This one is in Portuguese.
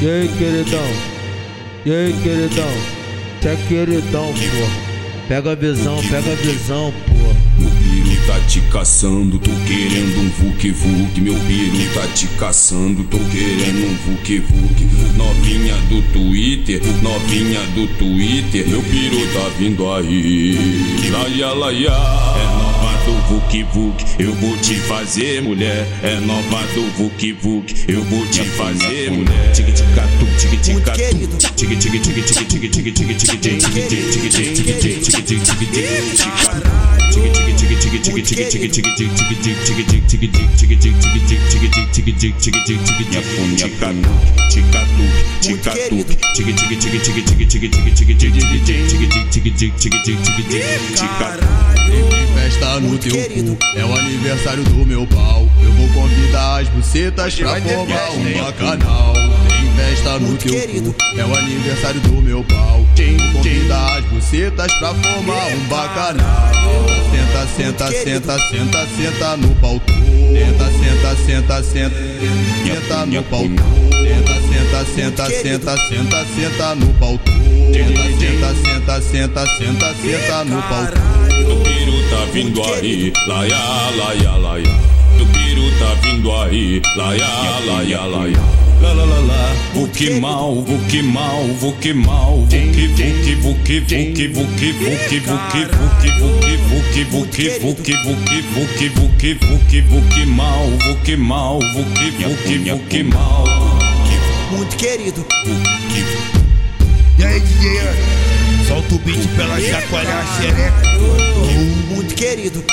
E aí, queridão? E aí, queridão? Cê é queridão, porra. Pega a visão, pega a visão, porra. Meu piro tá te caçando, tô querendo um Vuk Vuk. Meu piro tá te caçando, tô querendo um Vuk Vuk. Novinha do Twitter, novinha do Twitter. Meu piro tá vindo aí. Laia, laia. É Vuk Vuk, eu vou te fazer mulher. É nova do Vuk Vuk, eu vou te fazer mulher. Tic tic catu, tic tic catu. Tic tic tic tic tic tic tic tic tic tic tic tic tic tic tic tic tic Festa no teu cu, é o aniversário do meu pau. Eu vou convidar as bucetas pra formar um bacanal. Tem festa no teu cu, é o aniversário do meu pau. Vou convidar as bucetas pra formar um bacanal. Senta, senta, senta, senta, senta no pau. Senta, senta, senta, senta, senta no pau. Senta, senta, senta, senta, senta, senta no pau. Senta, senta, senta, senta, senta no pau. Do piru tá vindo aí, laia, laia, laia. Do piru tá vindo aí, laia, laia, laia. La la la Vuk mal, Vuk mal, Vuk mal, Vuk Vuk Vuk Vuk Vuk Vuk Vuk Vuk Vuk Vuk Vuk Vuk Vuk Vuk Vuk Vuk mal, Vuk mal, Vuk Vuk Vuk mal. Muito querido. E aí, DJ? Solta o beat pra ela chacoalhar a xereca. Muito querido.